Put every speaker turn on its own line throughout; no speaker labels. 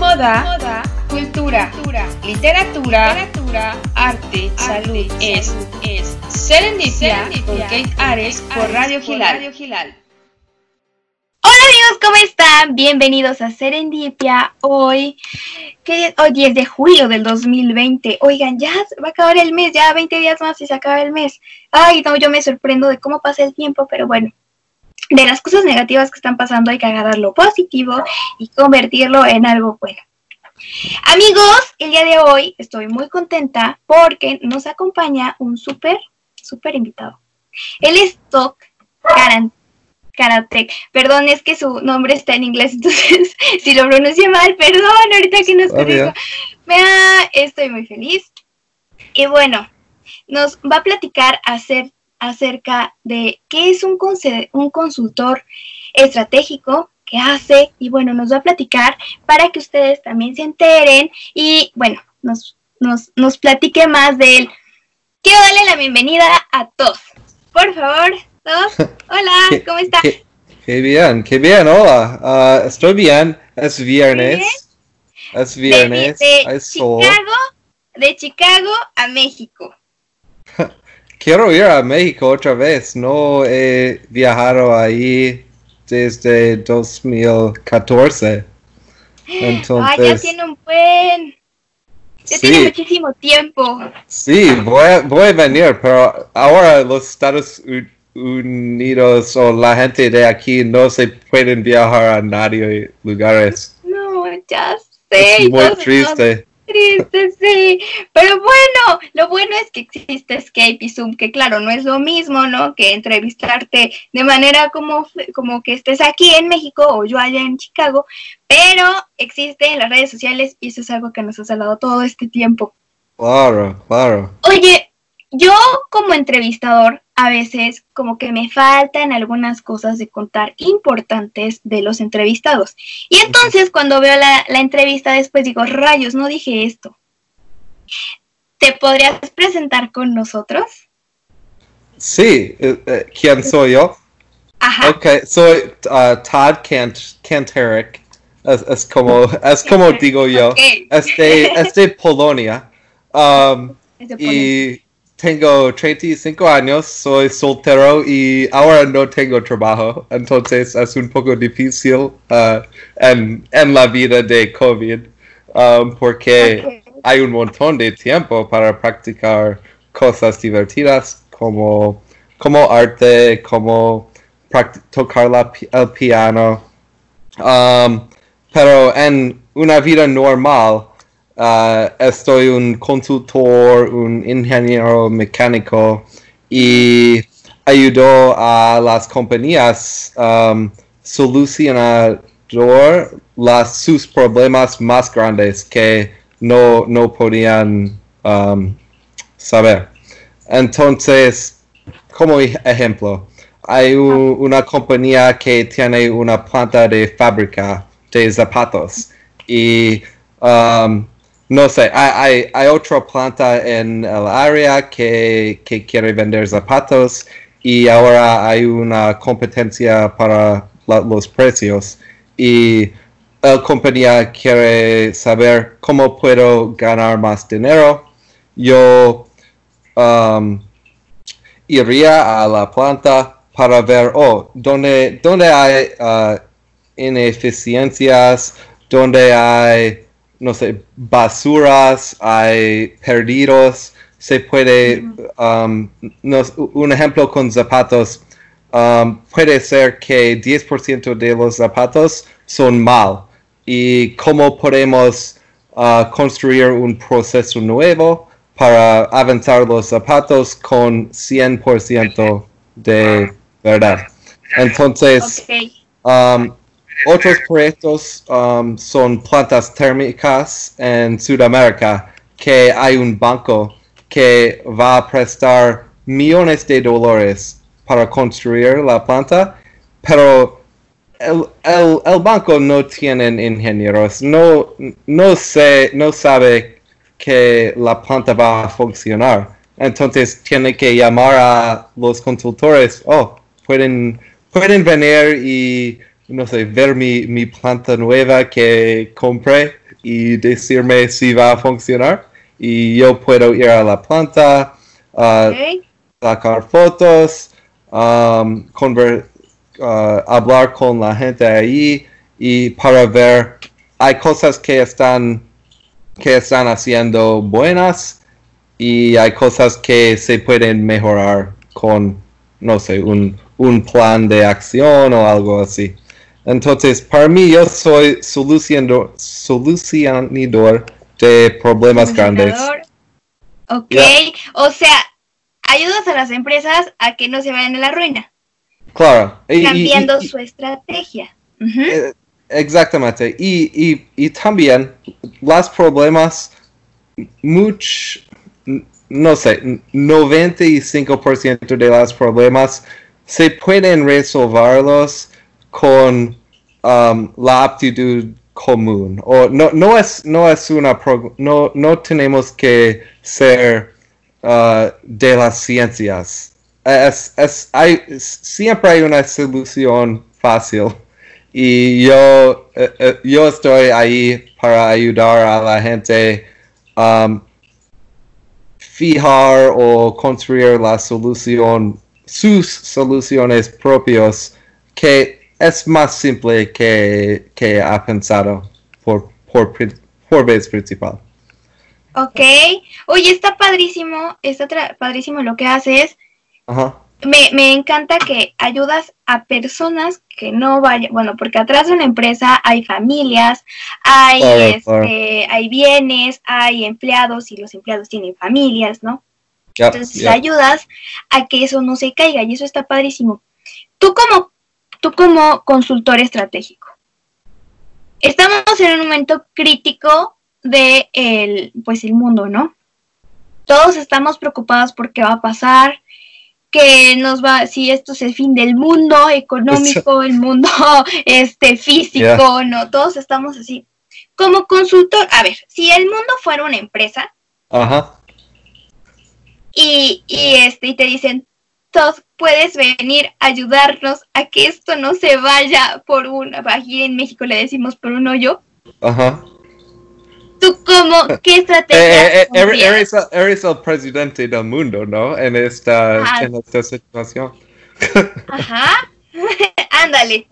moda, cultura, literatura, arte, salud, es, es Serendipia con Kate Ares por Radio Gilal.
Hola amigos, ¿cómo están? Bienvenidos a Serendipia. Hoy, que hoy 10 de julio del 2020. Oigan, ya va a acabar el mes, ya 20 días más y se acaba el mes. Ay, no, yo me sorprendo de cómo pasa el tiempo, pero bueno, de las cosas negativas que están pasando hay que agarrar lo positivo y convertirlo en algo bueno. Amigos, el día de hoy estoy muy contenta porque nos acompaña un súper, súper invitado. Él es Tok Karate. Perdón, es que su nombre está en inglés, entonces si lo pronuncié mal, perdón, ahorita que nos corrijo. estoy muy feliz. Y bueno, nos va a platicar acerca acerca de qué es un, un consultor estratégico, qué hace y bueno, nos va a platicar para que ustedes también se enteren y bueno, nos, nos, nos platique más de él. Quiero darle la bienvenida a todos. Por favor, todos. Hola, ¿cómo están?
Qué, bien, qué bien, hola. Ah, estoy bien, es viernes. Es viernes,
de Chicago, de Chicago a México.
Quiero ir a México otra vez. No he viajado ahí desde 2014. Entonces,
ya tiene un buen. Ya tiene muchísimo tiempo.
Sí, voy a, voy a venir, pero ahora los Estados Unidos o la gente de aquí no se pueden viajar a nadie lugares.
No, ya sé.
Es muy triste
triste, sí. Pero bueno, lo bueno es que existe Skype y Zoom, que claro, no es lo mismo, ¿no? Que entrevistarte de manera como, como que estés aquí en México o yo allá en Chicago, pero existe en las redes sociales y eso es algo que nos ha salvado todo este tiempo.
Claro, claro.
Oye, yo como entrevistador a veces como que me faltan algunas cosas de contar importantes de los entrevistados. Y entonces cuando veo la, entrevista después digo, rayos, no dije esto. ¿Te podrías presentar con nosotros?
Sí, eh, eh, ¿quién soy yo?
Ajá.
Ok, soy uh, Todd Kant Kantarek, es, como, es como digo yo, es, de, Polonia. Um, y tengo 35 años, soy soltero y ahora no tengo trabajo, entonces es un poco difícil uh, en, la vida de COVID um, porque hay un montón de tiempo para practicar cosas divertidas como, como arte, como tocar la, el piano. Um, pero en una vida normal, Uh, estoy un consultor, un ingeniero mecánico y ayudo a las compañías um, solucionar las, sus problemas más grandes que no, no podían um, saber. Entonces, como ejemplo, hay una compañía que tiene una planta de fábrica de zapatos y um, no sé, hay, hay, otra planta en el área que, quiere vender zapatos y ahora hay una competencia para los precios y la compañía quiere saber cómo puedo ganar más dinero. Yo um, iría a la planta para ver, oh, dónde, dónde hay uh, ineficiencias, dónde hay no sé, basuras, hay perdidos, se puede, um, un ejemplo con zapatos, um, puede ser que 10% de los zapatos son mal. Y cómo podemos uh, construir un proceso nuevo para avanzar los zapatos con 100% de verdad. Entonces, um, otros proyectos um, son plantas térmicas en Sudamérica, que hay un banco que va a prestar millones de dólares para construir la planta, pero el, el, banco no tiene ingenieros, no, no, sé, no sabe que la planta va a funcionar. Entonces tiene que llamar a los consultores, oh, pueden, pueden venir y no sé, ver mi, mi planta nueva que compré y decirme si va a funcionar. Y yo puedo ir a la planta, sacar fotos, um, uh, hablar con la gente ahí y para ver, hay cosas que están, que están haciendo buenas y hay cosas que se pueden mejorar con, no sé, un, un plan de acción o algo así. Entonces, para mí, yo soy solucionador, solucionador de problemas grandes.
Ok, o sea, ayudas a las empresas a que no se vayan a la ruina.
Claro.
Cambiando su estrategia.
Eh, exactamente. Y, y, también los problemas, mucho, no sé, 95% de los problemas se pueden resolverlos con um, la aptitud común. O no, no es, no es una, no, no tenemos que ser uh, de las ciencias. Es, es, hay, siempre hay una solución fácil y yo, eh, eh, yo estoy ahí para ayudar a la gente um, fijar o construir la solución, sus soluciones propios que es más simple que, que ha pensado por, por, por vez principal.
Ok. Oye, está padrísimo, está padrísimo lo que haces. Ajá. Me, me, encanta que ayudas a personas que no vayan, bueno, porque atrás de una empresa hay familias, hay, este, hay bienes, hay empleados y los empleados tienen familias, ¿no? Entonces ayudas a que eso no se caiga y eso está padrísimo. Tú como, tú como consultor estratégico, estamos en un momento crítico de el, pues el mundo, ¿no? Todos estamos preocupados por qué va a pasar, que nos va, si esto es el fin del mundo económico, el mundo este físico, no, todos estamos así. Como consultor, a ver, si el mundo fuera una empresa, Ajá. Y, y este, y te dicen, todos puedes venir a ayudarnos a que esto no se vaya por un, aquí en México le decimos por un hoyo. Ajá. ¿Tú cómo, qué estrategia?
Eh, eh, eres, eres, el presidente del mundo, ¿no? En esta, en esta situación.
Ajá. Ándale.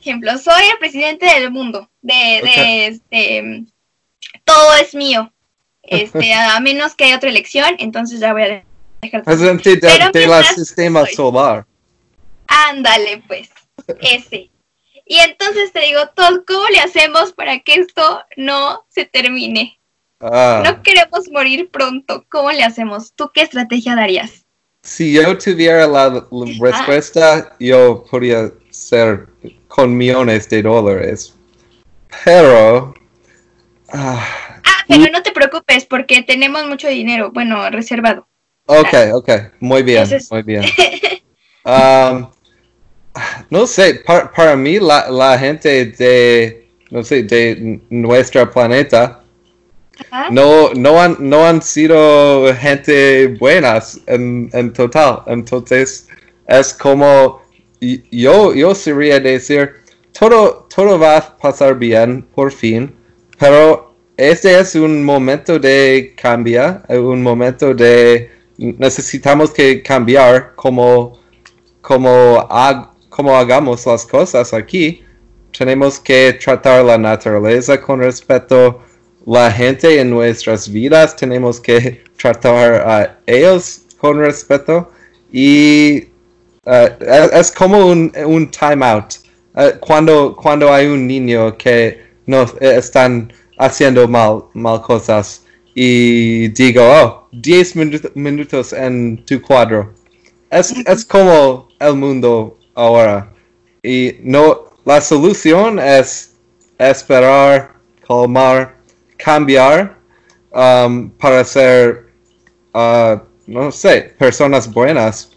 Ejemplo, soy el presidente del mundo. De, de este. Todo es mío. Este, a menos que haya otra elección, entonces ya voy a
Presidente de, la sistema solar.
Ándale, pues. Ese. Y entonces te digo, ¿cómo le hacemos para que esto no se termine? Ah. No queremos morir pronto. ¿Cómo le hacemos? ¿Tú qué estrategia darías?
Si yo tuviera la, respuesta, yo podría ser con millones de dólares. Pero...
ah, ah pero no te preocupes porque tenemos mucho dinero, bueno, reservado.
Ok, ok, muy bien, muy bien. Um, no sé, para mí la, gente de, no sé, de nuestro planeta no, no, han, no han sido gente buenas en, en total. Entonces es como yo, yo sería decir, todo, todo va a pasar bien por fin, pero este es un momento de cambiar, un momento de necesitamos que cambiar como, como como hagamos las cosas aquí, tenemos que tratar la naturaleza con respeto, la gente en nuestras vidas, tenemos que tratar a ellos con respeto. Y uh, es, como un, un time out. Uh, cuando, cuando hay un niño que no están haciendo mal, mal cosas y digo, oh, 10 minutos en tu cuadro. Es, es como el mundo ahora. Y no, la solución es esperar, calmar, cambiar um, para ser, uh, no sé, personas buenas.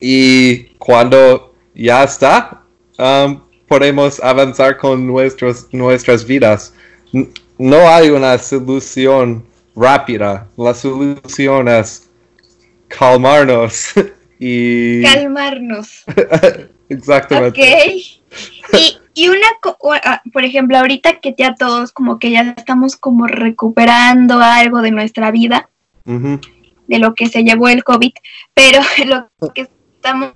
Y cuando ya está, um, podemos avanzar con nuestros, nuestras vidas. No hay una solución rápida. La solución es calmarnos y...
Calmarnos.
Exactamente.
Ok. Y, y una, ah, por ejemplo, ahorita que ya todos como que ya estamos como recuperando algo de nuestra vida, de lo que se llevó el COVID, pero lo que estamos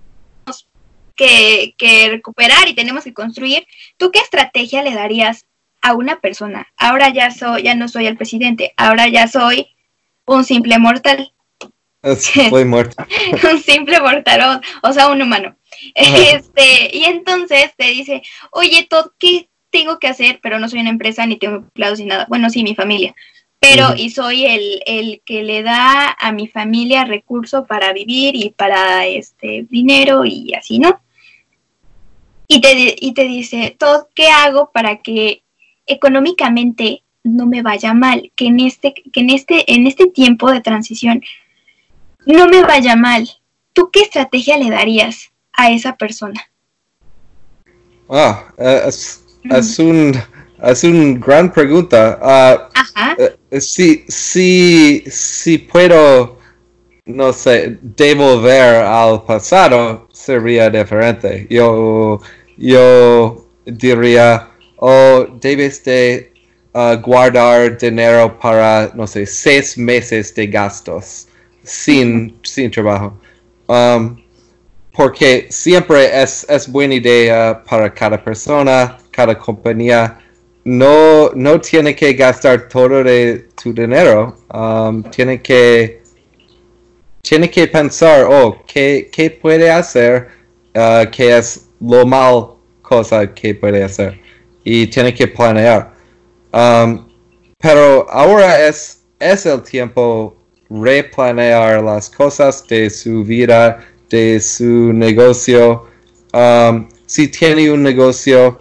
que, que recuperar y tenemos que construir, ¿tú qué estrategia le darías a una persona? Ahora ya soy, ya no soy el presidente, ahora ya soy un simple mortal.
Soy muerto.
un simple mortal, o, sea, un humano. Este, y entonces te dice, oye, Todd, ¿qué tengo que hacer? Pero no soy una empresa, ni tengo empleados, ni nada. Bueno, sí, mi familia. Pero, y soy el, el, que le da a mi familia recurso para vivir y para este dinero y así, ¿no? Y te, y te dice, Todd, ¿qué hago para que económicamente no me vaya mal? Que en este, que en este, en este tiempo de transición no me vaya mal. ¿Tú qué estrategia le darías a esa persona?
Ah, es, es, un, es una gran pregunta. Uh, Ajá. Si, si, si puedo, no sé, devolver al pasado, sería diferente. Yo, yo diría, oh, debes de uh, guardar dinero para, no sé, seis meses de gastos sin, sin trabajo. Um, porque siempre es, es buena idea para cada persona, cada compañía. No, no tiene que gastar todo de tu dinero. Um, tiene que tiene que pensar, oh, ¿qué, qué puede hacer? Uh, ¿Qué es lo mal cosa que puede hacer? Y tiene que planear. Um, pero ahora es, es el tiempo replanear las cosas de su vida de su negocio. Um, si tiene un negocio,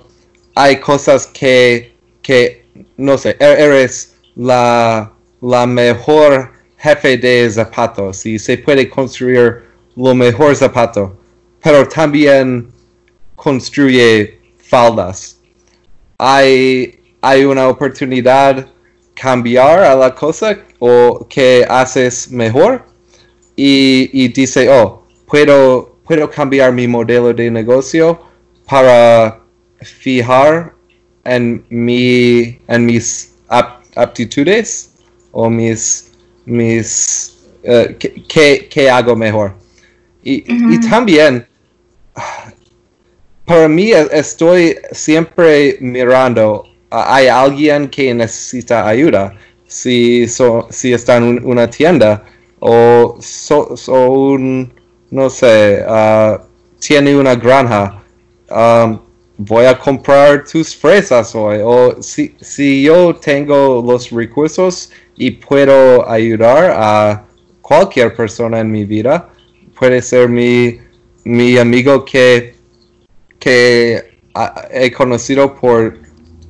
hay cosas que, que no sé, er-, eres la, la mejor jefe de zapatos y se puede construir lo mejor zapato, pero también construye faldas. Hay, hay una oportunidad cambiar a la cosa o que haces mejor y, y dice, oh, puedo, puedo cambiar mi modelo de negocio para fijar en, mi, en mis aptitudes o mis, mis uh, qué, hago mejor. Y, y, también, para mí estoy siempre mirando, hay alguien que necesita ayuda. Si, si está en una tienda o so, un no sé, uh, tiene una granja, um, voy a comprar tus fresas hoy. O si, si yo tengo los recursos y puedo ayudar a cualquier persona en mi vida, puede ser mi, mi amigo que, que he conocido por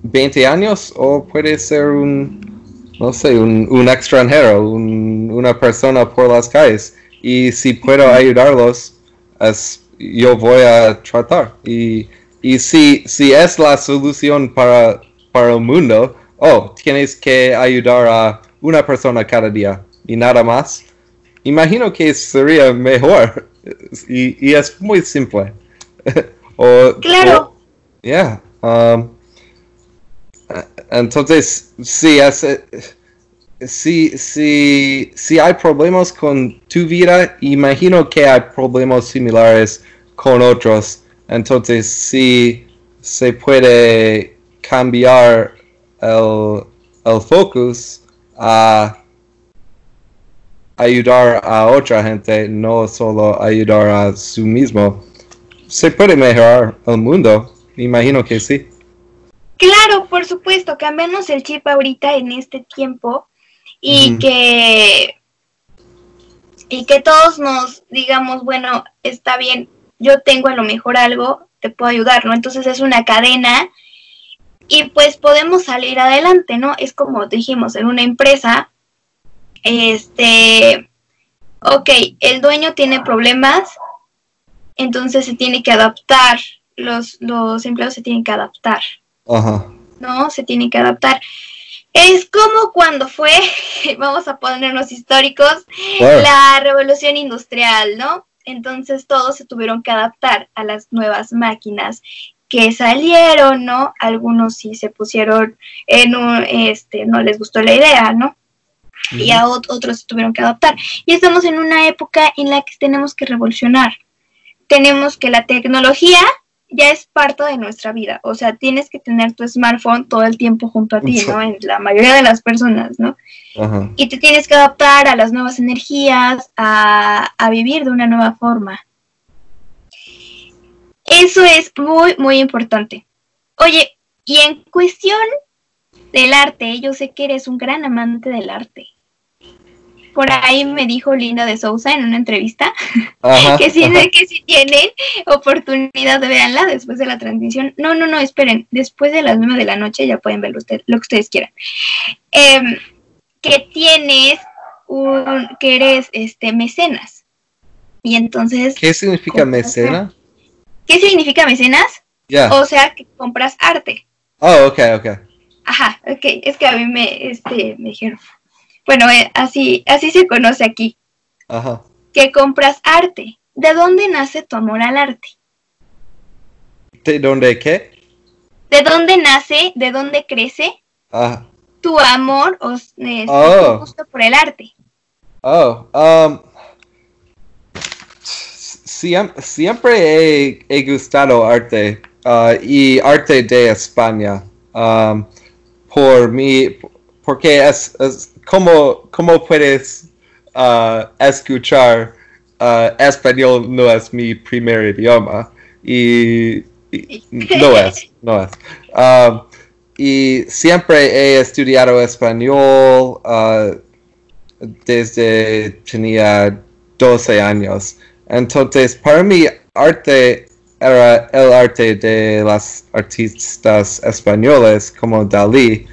20 años o puede ser un, no sé, un, un extranjero, un, una persona por las calles y si puedo ayudarlos, yo voy a tratar. Y, y si, si es la solución para, para el mundo, oh, tienes que ayudar a una persona cada día y nada más. Imagino que sería mejor y, y es muy simple.
claro.
yeah. Um, entonces, sí, es, si, si, si hay problemas con tu vida, imagino que hay problemas similares con otros. Entonces, si se puede cambiar el, el focus a ayudar a otra gente, no solo ayudar a su mismo, se puede mejorar el mundo. Imagino que sí.
Claro, por supuesto, cambiamos el chip ahorita en este tiempo y que y que todos nos digamos, bueno, está bien, yo tengo a lo mejor algo, te puedo ayudar, ¿no? Entonces es una cadena y pues podemos salir adelante, ¿no? Es como dijimos, en una empresa, este, ok, el dueño tiene problemas, entonces se tiene que adaptar, los, los empleados se tienen que adaptar. Ajá. ¿No? Se tienen que adaptar. Es como cuando fue, vamos a ponernos históricos, la revolución industrial, ¿no? entonces todos se tuvieron que adaptar a las nuevas máquinas que salieron, ¿no? Algunos sí se pusieron en un, este, no les gustó la idea, ¿no? Y a otros se tuvieron que adaptar. Y estamos en una época en la que tenemos que revolucionar. Tenemos que la tecnología ya es parte de nuestra vida. O sea, tienes que tener tu smartphone todo el tiempo junto a ti, ¿no? En la mayoría de las personas, ¿no? Y te tienes que adaptar a las nuevas energías, a, a vivir de una nueva forma. Eso es muy, muy importante. Oye, y en cuestión del arte, yo sé que eres un gran amante del arte. Por ahí me dijo Linda de Sousa en una entrevista que si que si tienen oportunidad de verla después de la transmisión. No, no, no, esperen, después de las nueve de la noche ya pueden ver usted, lo que ustedes quieran. Em, que tienes un, que eres este mecenas. Y entonces.
¿Qué significa mecena?
¿Qué significa mecenas? O sea, que compras arte.
Oh, ok, ok.
Ajá, ok. Es que a mí me, este, me dijeron. Bueno, eh, así, así se conoce aquí.
Ajá.
Que compras arte. ¿De dónde nace tu amor al arte?
¿De dónde qué?
¿De dónde nace, de dónde crece
Ajá.
tu amor o este, oh. tu gusto por el arte?
Oh, um, siempre he, gustado arte uh, y arte de España um, por mí, porque es, como, puedes uh, escuchar uh, español no es mi primer idioma y, no es, no es. Um, y siempre he estudiado español desde tenía 12 años. Entonces, para mí, arte era el arte de las artistas españoles como Dalí.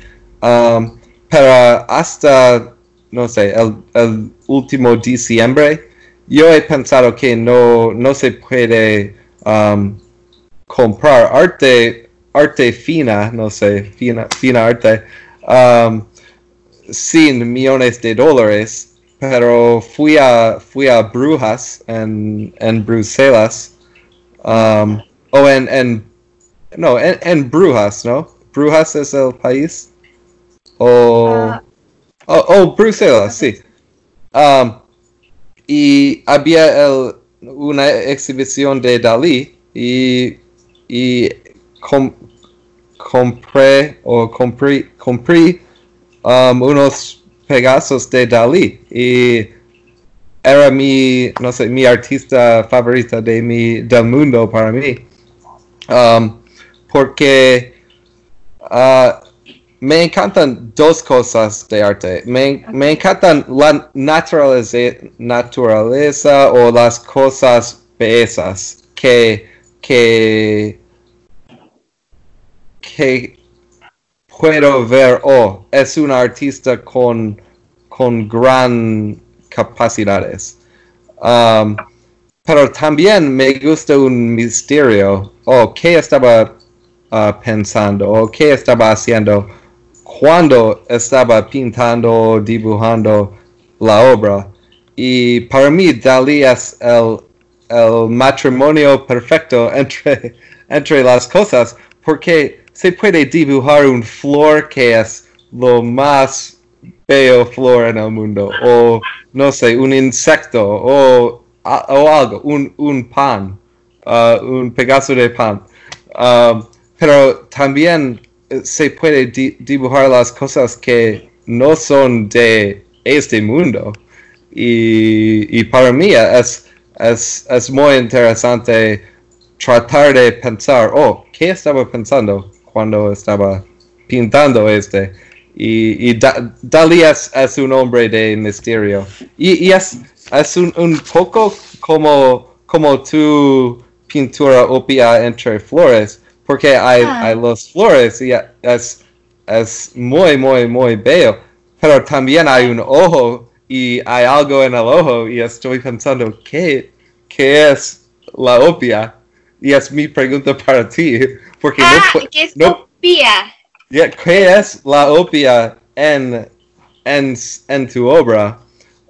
Um, pero hasta, no sé, el, último diciembre, yo he pensado que no, no se puede um, comprar arte, arte fina, no sé, fina, fina arte, um, sin millones de dólares pero fui a fui a Brujas en, en Bruselas um, o en, en no en, en, Brujas no Brujas es el país o uh, Bruselas sí. Um, y había el, una exhibición de Dalí y y compré o compré compré um, unos Pegasos de Dalí y era mi, no sé, mi artista favorita de mi, del mundo para mí. Um, porque uh, me encantan dos cosas de arte. Me, me encantan la naturaleza, naturaleza o las cosas bellezas que, que, que puedo ver, oh, es un artista con, con gran capacidades. Um, pero también me gusta un misterio. Oh, ¿qué estaba uh, pensando? ¿O qué estaba haciendo cuando estaba pintando, dibujando la obra? Y para mí, Dalí es el, el matrimonio perfecto entre, entre las cosas, porque se puede dibujar un flor que es lo más bello flor en el mundo, o no sé, un insecto, o, o algo, un, un pan, uh, un pedazo de pan. Um, pero también se puede dibujar las cosas que no son de este mundo. Y, y para mí es, es, es muy interesante tratar de pensar, oh, ¿qué estaba pensando? cuando estaba pintando este. Y, y Dalí es, un hombre de misterio. Y, es, es un, un, poco como, como tu pintura opia entre flores, porque hay, ah. hay las flores y es, es muy, muy, muy bello. Pero también hay un ojo y hay algo en el ojo y estoy pensando, ¿qué, qué es la opia? Y es mi pregunta para ti. Porque
ah, ¿qué es opia?
¿Qué es la opia en, en, en tu obra?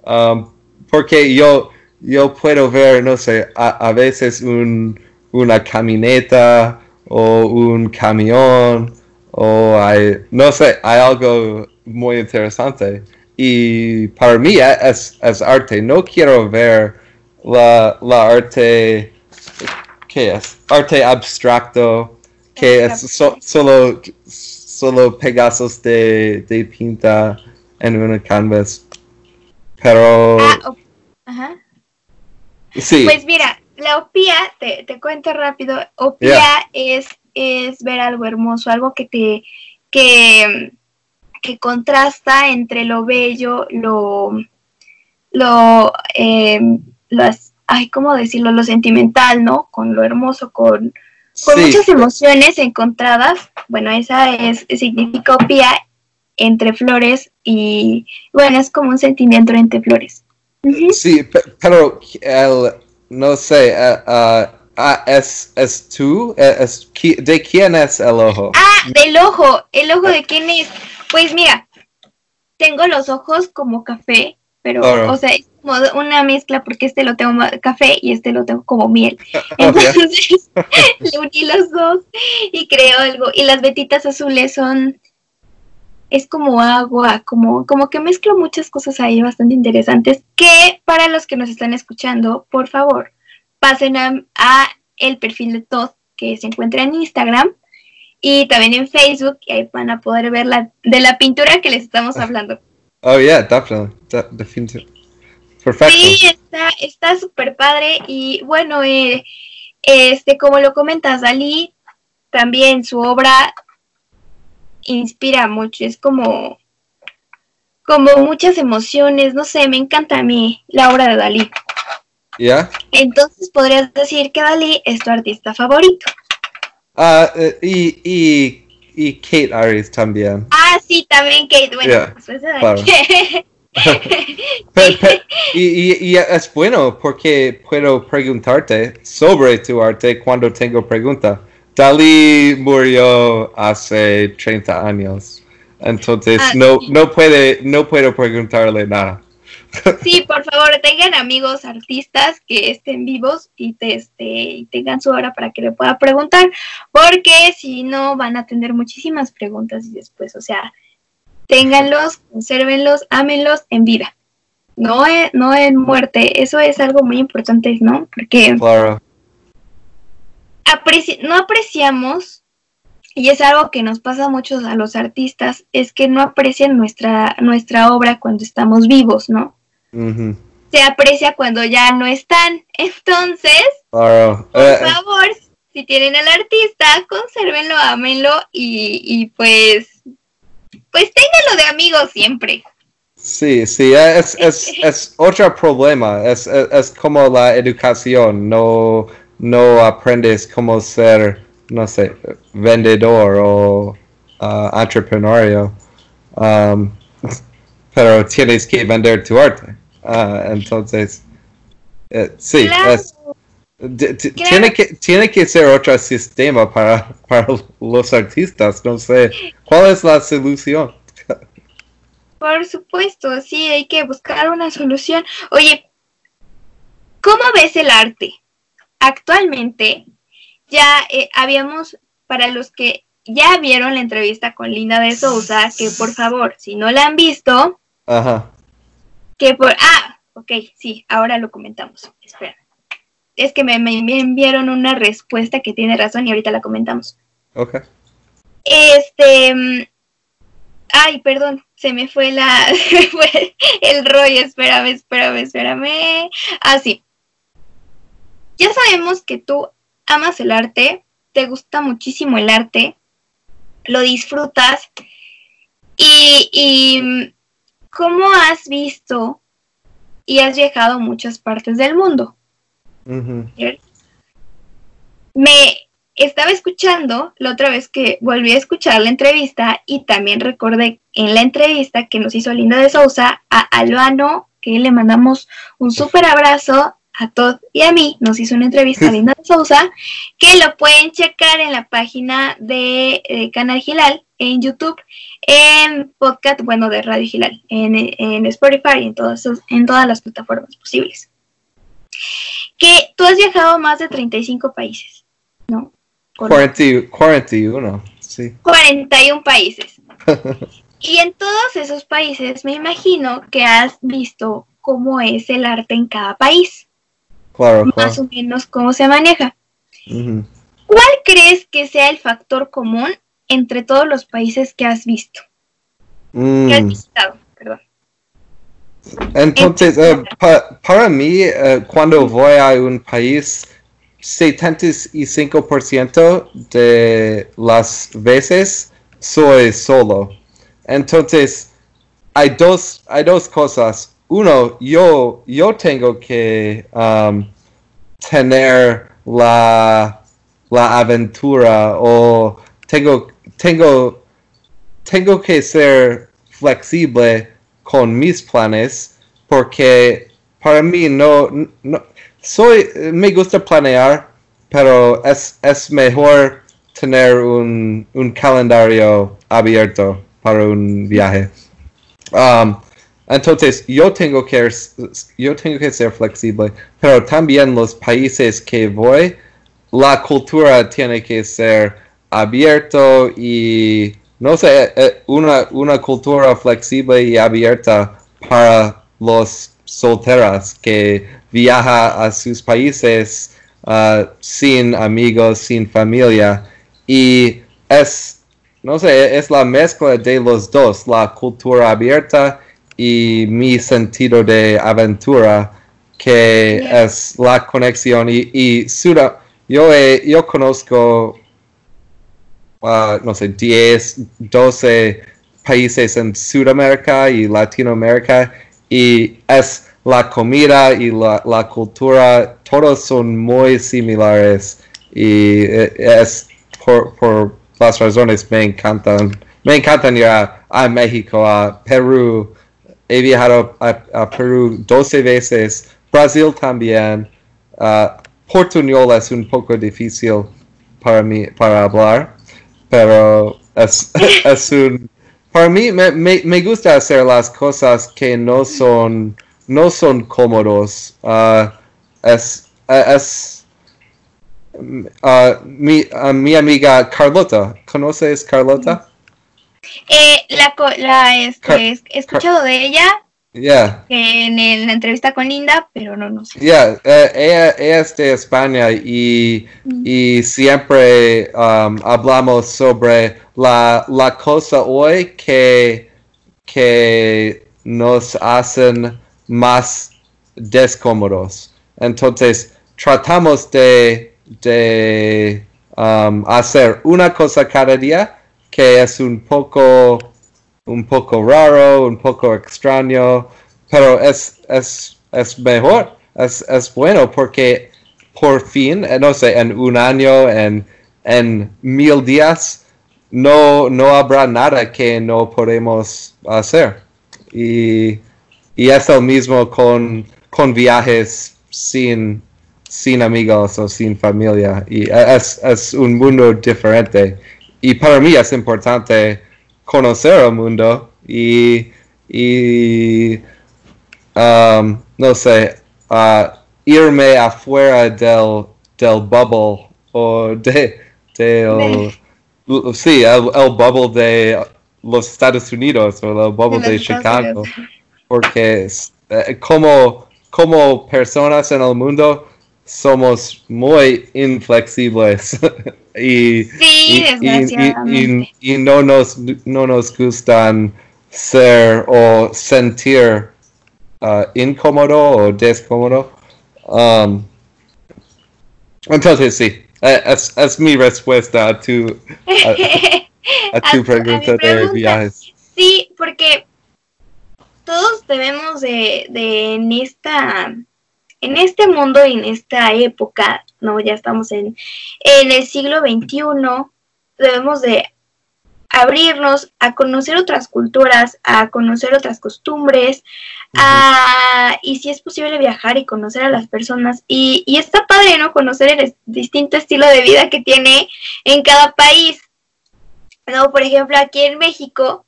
Um, porque yo, yo puedo ver, no sé, a, veces un, una camioneta o un camión o hay, no sé, hay algo muy interesante. Y para mí es, es arte. No quiero ver la, la arte, ¿qué es? Arte abstracto, que es solo, solo de, de pinta en una canvas. Pero...
Ah, Ajá. Sí. Pues mira, la opía, te, te cuento rápido, opía es, es ver algo hermoso, algo que te... que que contrasta entre lo bello, lo, lo, eh, las, ay, ¿cómo decirlo? Lo sentimental, ¿no? Con lo hermoso, con, con muchas emociones encontradas. Bueno, esa es, significa opía entre flores y, bueno, es como un sentimiento entre flores.
Sí, pero el, no sé, uh, es, es tú, es, ¿de quién es el ojo?
Ah, del ojo, el ojo de quién es. Pues mira, tengo los ojos como café, pero, o sea, es como una mezcla porque este lo tengo café y este lo tengo como miel. Entonces, le uní los dos y creo algo. Y las vetitas azules son, es como agua, como, como que mezclo muchas cosas ahí bastante interesantes que para los que nos están escuchando, por favor, pasen a, a el perfil de Todd que se encuentra en Instagram y también en Facebook y ahí van a poder ver la de la pintura que les estamos hablando.
Oh yeah, definitely, definitely. Perfecto.
Sí, está está súper padre y bueno, eh, este como lo comentas, Dalí también su obra inspira mucho, es como como muchas emociones, no sé, me encanta a mí la obra de Dalí.
¿Ya?
Entonces podrías decir que Dalí es tu artista favorito.
Ah, eh, y, y, y, Kate Aries también.
Ah, sí, también Kate. Bueno, pues
y, y, es bueno porque puedo preguntarte sobre tu arte cuando tengo pregunta. Dalí murió hace 30 años, entonces ah, no, no, puede, no puedo preguntarle nada.
Sí, por favor, tengan amigos artistas que estén vivos y, te, este, tengan su hora para que le pueda preguntar, porque si no van a tener muchísimas preguntas y después, o sea, ténganlos, consérvenlos, ámenlos en vida, no en, no en muerte. Eso es algo muy importante, ¿no? Porque no apreciamos, y es algo que nos pasa mucho a los artistas, es que no aprecian nuestra, nuestra obra cuando estamos vivos, ¿no? se aprecia cuando ya no están. Entonces, por eh, favor, si tienen al artista, consérvenlo, ámenlo y, y pues, pues ténganlo de amigos siempre.
Sí, sí, es, es, es otro problema, es, es, como la educación, no, no aprendes cómo ser, no sé, vendedor o uh, um, pero tienes que vender tu arte. Ah, entonces, eh, sí, tiene, que, tiene que ser otro sistema para, para los artistas, no sé. ¿Cuál es la solución?
Por supuesto, sí, hay que buscar una solución. Oye, ¿cómo ves el arte? Actualmente ya eh, habíamos, para los que ya vieron la entrevista con Linda de Sousa, que por favor, si no la han visto, Ajá que por... Ah, ok, sí, ahora lo comentamos. Espera. Es que me, enviaron una respuesta que tiene razón y ahorita la comentamos.
Ok.
Este... Mm, ay, perdón, se me fue la... fue el rollo, espérame, espérame, espérame. Ah, sí. Ya sabemos que tú amas el arte, te gusta muchísimo el arte, lo disfrutas y, y mm, ¿cómo has visto y has viajado a muchas partes del mundo? Me estaba escuchando la otra vez que volví a escuchar la entrevista y también recordé en la entrevista que nos hizo Linda de Sousa a Albano, que le mandamos un súper abrazo a Todd y a mí, nos hizo una entrevista Linda de Sousa, que lo pueden checar en la página de eh, Canal Gilal en YouTube, en podcast, bueno, de Radio Gilal, en, en Spotify y en todas, en todas las plataformas posibles. que tú has viajado a más de 35 países, ¿no?
41, sí.
41 países. y en todos esos países me imagino que has visto cómo es el arte en cada país.
Claro,
Más o menos cómo se maneja. ¿Cuál crees que sea el factor común entre todos los países que has visto?
Mm.
Que has visitado, perdón.
Entonces, uh, pa, para mí, uh, cuando voy a un país, 75% de las veces soy solo. Entonces, hay dos, hay dos cosas. Uno, yo, yo tengo que um, tener la, la aventura o tengo, tengo, tengo que ser flexible con mis planes porque para mí no, no soy, me gusta planear, pero es, es mejor tener un, un calendario abierto para un viaje. Um, entonces, yo tengo, que, yo tengo que ser flexible, pero también los países que voy, la cultura tiene que ser abierto y, no sé, eh, una, una cultura flexible y abierta para los solteras que viaja a sus países uh, sin amigos, sin familia. Y es, no sé, es la mezcla de los dos, la cultura abierta y mi sentido de aventura, que es la conexión. Y, y yo, yo conozco, uh, no sé, 10, 12 países en Sudamérica y Latinoamérica y es la comida y la, la cultura, todos son muy similares y eh, es por, por las razones me encantan. Me encantan ir a, México, a Perú. He viajado a, Perú 12 veces. Brasil también. Uh, es un poco difícil para mí para hablar, pero es, es un... Para mí me, me, gusta hacer las cosas que no son no son cómodos. Uh, es, es uh, mi, mi, amiga Carlota. ¿Conoces Carlota?
Eh, la, la este, he escuchado de ella.
Yeah.
En, la entrevista con Linda, pero no, no sé.
Yeah, eh, ella, es de España y, mm. y siempre um, hablamos sobre la, la cosa hoy que, que nos hacen más descómodos. Entonces, tratamos de, de um, hacer una cosa cada día que es un poco, un poco raro, un poco extraño, pero es, es, es mejor, es, es bueno porque por fin, eh, no sé, en un año, en, en mil días, no, no habrá nada que no podemos hacer. Y y es el mismo con, con viajes sin, sin amigos o sin familia. Y es, es un mundo diferente. Y para mí es importante conocer el mundo y, y um, no sé, uh, irme afuera del, del bubble o de, de el, sí, el, el, bubble de los Estados Unidos o el bubble de Chicago porque eh, como, como personas en el mundo somos muy inflexibles y, y, no, nos, no nos gustan ser o sentir uh, incómodo o descómodo. Um, entonces sí, eh, es, es, mi respuesta a tu, a, tu pregunta de viajes.
Sí, porque todos debemos de, de en esta en este mundo y en esta época, ¿no? Ya estamos en, en el siglo XXI, debemos de abrirnos a conocer otras culturas, a conocer otras costumbres, a, y si es posible viajar y conocer a las personas. Y, y está padre, ¿no? Conocer el distinto estilo de vida que tiene en cada país. ¿No? Por ejemplo, aquí en México,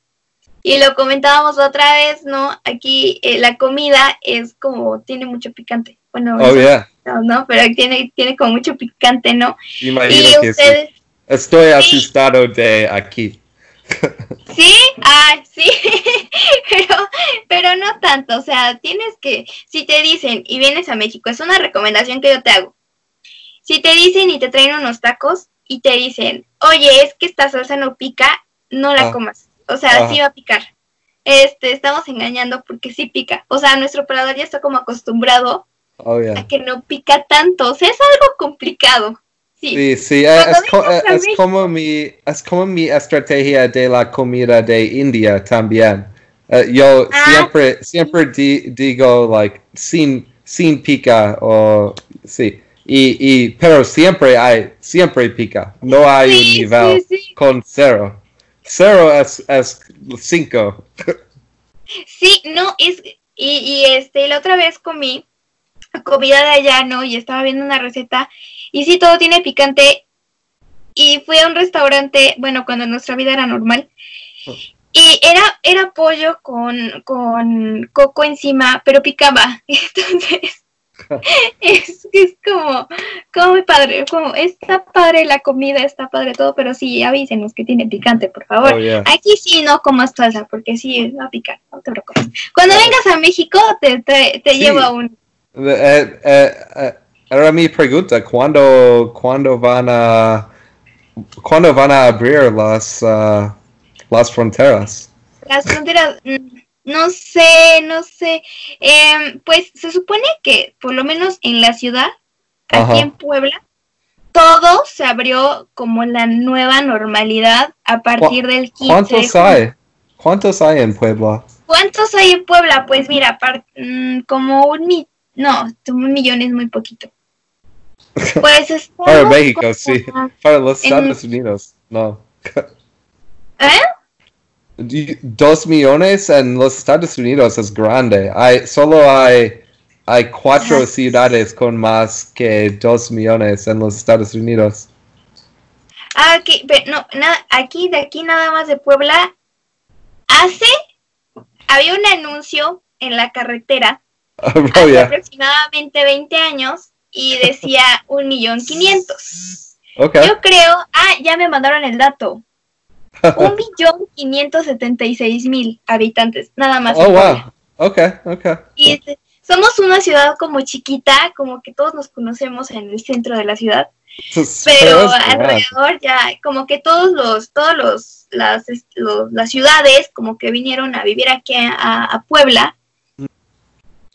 y lo comentábamos otra vez, ¿no? Aquí eh, la comida es como, tiene mucho picante. Bueno,
oh, yeah.
no, pero tiene, tiene como mucho picante, ¿no?
Imagino que ustedes... Estoy asustado de aquí.
Sí, ah, sí, pero, pero no tanto, o sea, tienes que, si te dicen y vienes a México, es una recomendación que yo te hago. Si te dicen y te traen unos tacos y te dicen, oye, es que esta salsa no pica, no la ah. comas. O sea, sí va a picar. Este, estamos engañando porque sí pica. O sea, nuestro operador ya está como acostumbrado
oh,
a que no pica tanto. O sea, es algo complicado.
Sí, sí, es, como mi, es como mi estrategia de la comida de India también. Eh, yo ah, siempre, siempre digo, like, sin, sin pica o, sí. Y, y, pero siempre hay, siempre pica. No hay un nivel con cero. Cero es, es cinco.
Sí, no, es, y, y este, la otra vez comí comida de allá, ¿no? Y estaba viendo una receta y sí, todo tiene picante. Y fui a un restaurante, bueno, cuando nuestra vida era normal. Y era, era pollo con, con coco encima, pero picaba. Entonces, es, es como, como muy padre, como está padre la comida, está padre todo, pero sí, avísenos que tiene picante, por favor. Oh, Aquí sí no comas salsa, porque sí va a picar, no te preocupes. Cuando vengas a México, te, te, te llevo a un...
Eh, eh, eh, era mi pregunta, ¿cuándo, cuándo van a cuándo van a abrir las uh, las fronteras?
Las fronteras, mm, no sé, no sé. Em, pues se supone que por lo menos en la ciudad, aquí en Puebla, todo se abrió como la nueva normalidad a partir del 15
¿Cuántos hay? ¿Cuántos hay en Puebla?
¿Cuántos hay en Puebla? Pues mira, mm, como un no, un millón es muy poquito. Pues es
Para México, sí. Para los Estados Unidos, no.
¿Eh?
Dos millones en los Estados Unidos es grande. Hay, solo hay, hay cuatro ciudades con más que dos millones en los Estados Unidos.
Ah, aquí, no, aquí, de aquí nada más de Puebla, hace, había un anuncio en la carretera hace aproximadamente 20 años y decía un millón quinientos. Yo creo, ah, ya me mandaron el dato. Un millón quinientos setenta y seis mil habitantes, nada más.
Oh, wow. Ok, ok.
Y somos una ciudad como chiquita, como que todos nos conocemos en el centro de la ciudad. Pero alrededor ya, como que todos los, todos los, las, las ciudades, como que vinieron a vivir aquí a Puebla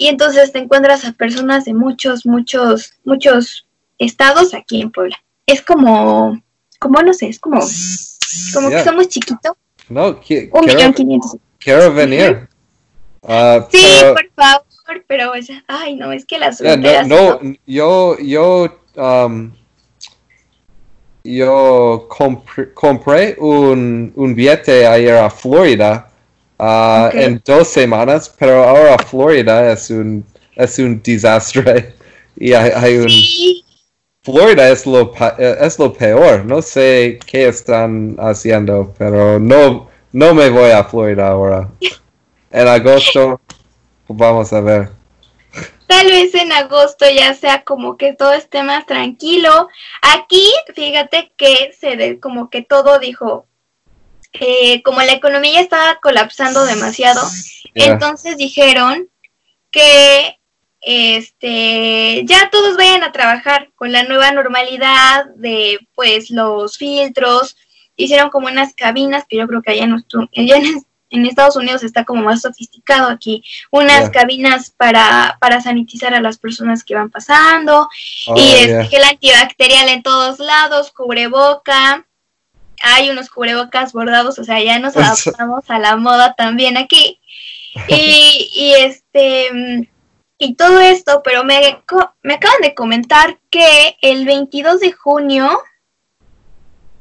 y entonces te encuentras a personas de muchos, muchos, muchos estados aquí en Puebla. Es como, como no sé, es como, como que somos chiquitos.
No,
Un millón quinientos.
Quiero venir.
Uh, sí, por favor, pero, ay, no, es que las
no, no, yo, yo, um, yo compré, un, un billete ayer a Florida uh, en dos semanas, pero ahora Florida es un, es un desastre. Y hay, un... Florida es lo, es lo peor. No sé qué están haciendo, pero no, no me voy a Florida ahora. En agosto vamos a ver.
Tal vez en agosto ya sea como que todo esté más tranquilo. Aquí, fíjate que se de, como que todo dijo, eh, como la economía estaba colapsando demasiado, entonces dijeron que este ya todos vayan a trabajar con la nueva normalidad de pues los filtros, hicieron como unas cabinas que yo creo que allá en, en, Estados Unidos está como más sofisticado aquí, unas cabinas para, para sanitizar a las personas que van pasando, oh, y este, gel antibacterial en todos lados, cubreboca, hay unos cubrebocas bordados, o sea, ya nos adaptamos a la moda también aquí. Y, y este y todo esto, pero me, me acaban de comentar que el 22 de junio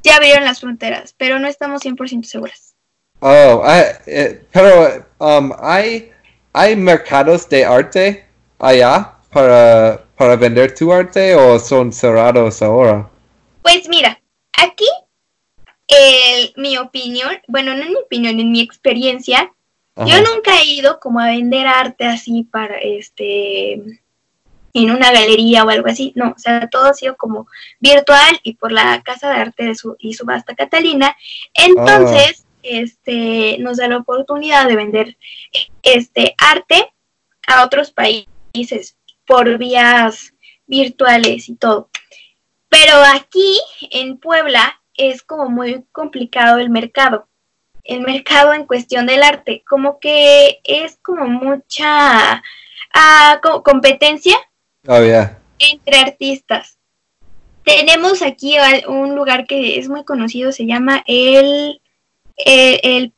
ya abrieron las fronteras, pero no estamos 100% seguras.
Oh, eh, pero um, hay, hay mercados de arte allá para, para vender tu arte o son cerrados ahora?
Pues mira, aquí el, mi opinión, bueno, no en mi opinión, en mi experiencia, yo nunca he ido como a vender arte así para este en una galería o algo así, no, o sea, todo ha sido como virtual y por la Casa de Arte de su, y Subasta Catalina. Entonces, ah. este, nos da la oportunidad de vender este arte a otros países por vías virtuales y todo. Pero aquí en Puebla es como muy complicado el mercado. El mercado en cuestión del arte, como que es como mucha ah, competencia
Oh,
entre artistas. Tenemos aquí un lugar que es muy conocido, se llama el, el, el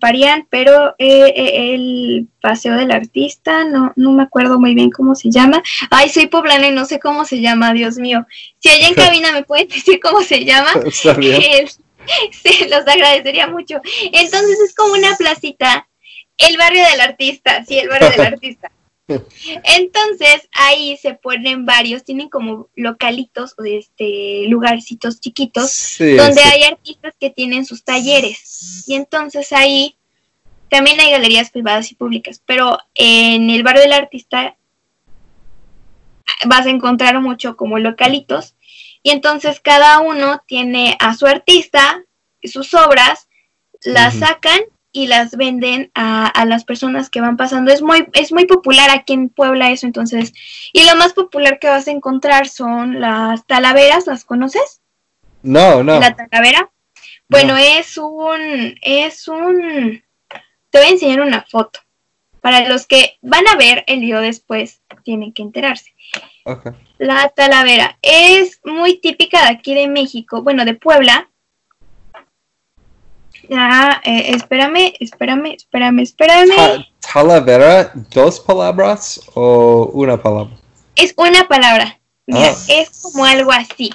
Parián, pero eh, eh, el Paseo del Artista, no, no me acuerdo muy bien cómo se llama. Ay, soy poblana y no sé cómo se llama, Dios mío. Si allá en cabina me pueden decir cómo se llama, sí, los agradecería mucho. Entonces es como una placita, el barrio del artista, sí, el barrio del artista. Entonces ahí se ponen varios, tienen como localitos o este lugarcitos chiquitos donde hay artistas que tienen sus talleres. Y entonces ahí también hay galerías privadas y públicas, pero en el barrio del artista vas a encontrar mucho como localitos. Y entonces cada uno tiene a su artista, sus obras, las sacan y las venden a, las personas que van pasando. Es muy, es muy popular aquí en Puebla eso, entonces. Y lo más popular que vas a encontrar son las talaveras, ¿las conoces?
No, no.
La talavera. Bueno, es un, es un, te voy a enseñar una foto. Para los que van a ver el video después, tienen que enterarse. La talavera es muy típica de aquí de México, bueno, de Puebla, Ah, eh, espérame, espérame, espérame, espérame.
¿Talavera, dos palabras o una palabra?
Es una palabra. Mira, ah. es como algo así.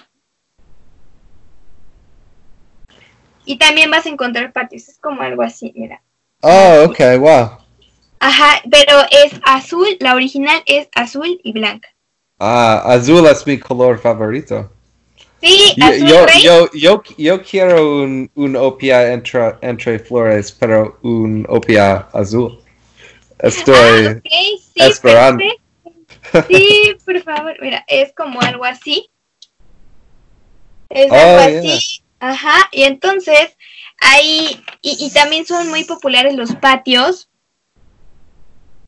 Y también vas a encontrar patios, es como algo así, mira.
Oh, ok, wow.
Ajá, pero es azul, la original es azul y blanca.
Ah, azul es mi color favorito.
Sí,
yo, yo, yo, yo, quiero un, un opia entre, entre flores, pero un opia azul. Estoy
ah, sí, esperando. Sí, por favor, mira, es como algo así. Es oh, algo así. Ajá, y entonces ahí, y, y, también son muy populares los patios.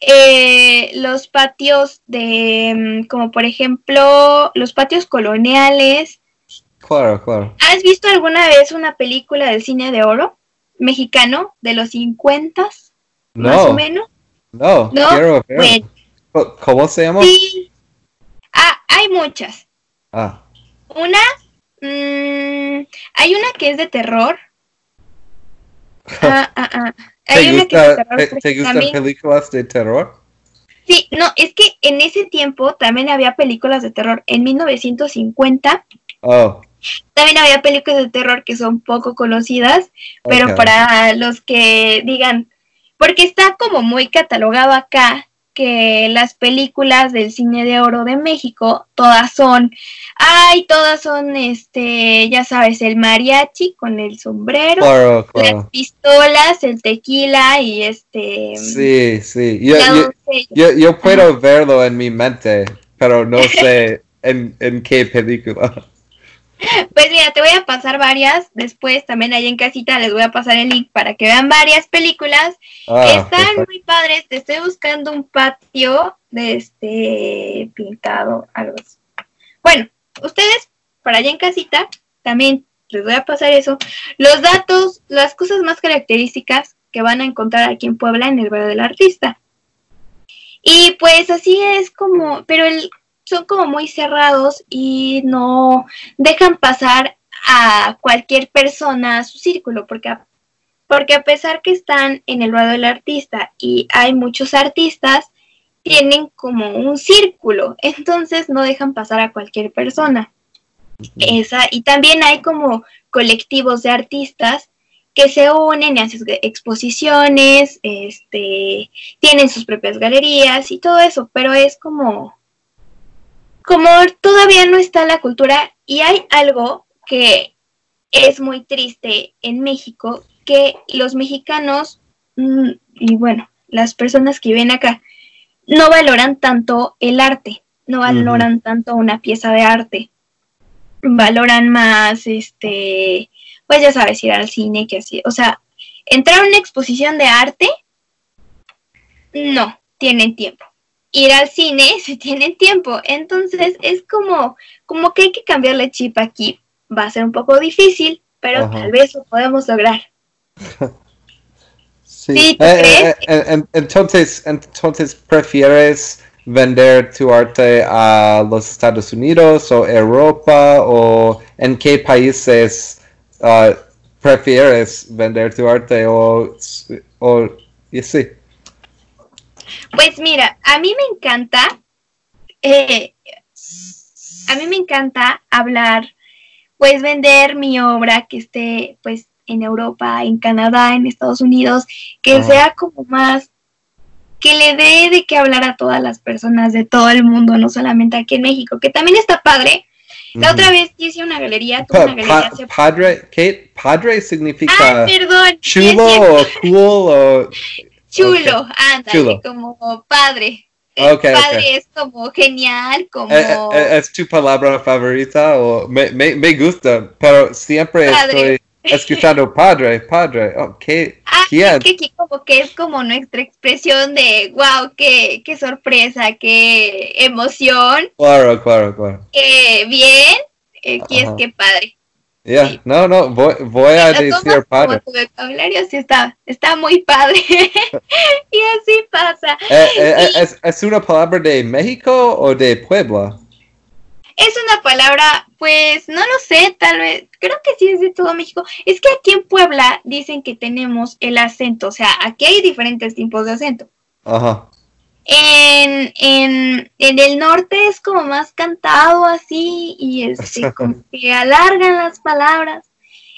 Eh, los patios de, mm, como por ejemplo, los patios coloniales,
Claro, claro.
¿Has visto alguna vez una película del cine de oro mexicano de los 50
no.
más o menos?
No, ¿No? quiero. ¿Cómo se llama?
Sí. Ah, hay muchas.
Ah.
Una, mmm, hay una que es de terror. Ah, ah, ah. Hay
¿Te, una que es de terror, ¿te, gustan películas de terror?
Sí, no, es que en ese tiempo también había películas de terror. En 1950
oh.
También había películas de terror que son poco conocidas, pero para los que digan, porque está como muy catalogado acá que las películas del cine de oro de México todas son, ay, todas son, este, ya sabes, el mariachi con el sombrero, las pistolas, el tequila y este.
Sí, sí, yo, yo, yo, puedo verlo en mi mente, pero no sé en, en qué película.
Pues mira, te voy a pasar varias. Después también ahí en casita les voy a pasar el link para que vean varias películas. Ah, Están muy padres. Te estoy buscando un patio de este pintado, algo así. Bueno, ustedes para allá en casita también les voy a pasar eso. Los datos, las cosas más características que van a encontrar aquí en Puebla en el barrio del artista. Y pues así es como, pero el son como muy cerrados y no dejan pasar a cualquier persona a su círculo, porque a, porque a pesar que están en el lado del artista y hay muchos artistas, tienen como un círculo, entonces no dejan pasar a cualquier persona. Esa, y también hay como colectivos de artistas que se unen y hacen exposiciones, este, tienen sus propias galerías y todo eso, pero es como como todavía no está la cultura y hay algo que es muy triste en México, que los mexicanos mm, y bueno, las personas que viven acá no valoran tanto el arte. no valoran tanto una pieza de arte. Valoran más, este, pues ya sabes, ir al cine, que así, o sea, entrar a una exposición de arte, no, tienen tiempo. Ir al cine, si tienen tiempo. Entonces es como, como que hay que cambiarle chip aquí. Va a ser un poco difícil, pero tal vez lo podemos lograr.
sí. Eh, eh, entonces, entonces, ¿prefieres vender tu arte a los Estados Unidos o Europa o en qué países uh, prefieres vender tu arte o, o y sí?
Pues mira, a mí me encanta, eh, a mí me encanta hablar, pues vender mi obra que esté pues en Europa, en Canadá, en Estados Unidos, que sea como más, que le dé de qué hablar a todas las personas de todo el mundo, no solamente aquí en México, que también está padre. La otra vez hice una galería, tuve una galería
Padre, Kate, padre significa
ah, perdón,
chulo o cool o
Chulo, ándale, como padre. padre es como genial, como...
¿Es, eh, eh, es, tu palabra favorita o me, me, me gusta, pero siempre estoy escuchando padre, padre, oh, ¿qué?
Ah, ¿quién? que aquí como que es como nuestra expresión de wow, qué, qué sorpresa, qué emoción.
Claro, claro, claro.
Eh, bien, aquí es que padre.
Ya, no, no, voy, voy a decir padre.
tu vocabulario sí está, está muy padre. y así pasa.
Eh, eh, eh, ¿es, ¿Es una palabra de México o de Puebla?
Es una palabra, pues no lo sé, tal vez, creo que sí es de todo México. Es que aquí en Puebla dicen que tenemos el acento, o sea, aquí hay diferentes tipos de acento.
Ajá.
En, en, en, el norte es como más cantado así y este, como que alargan las palabras.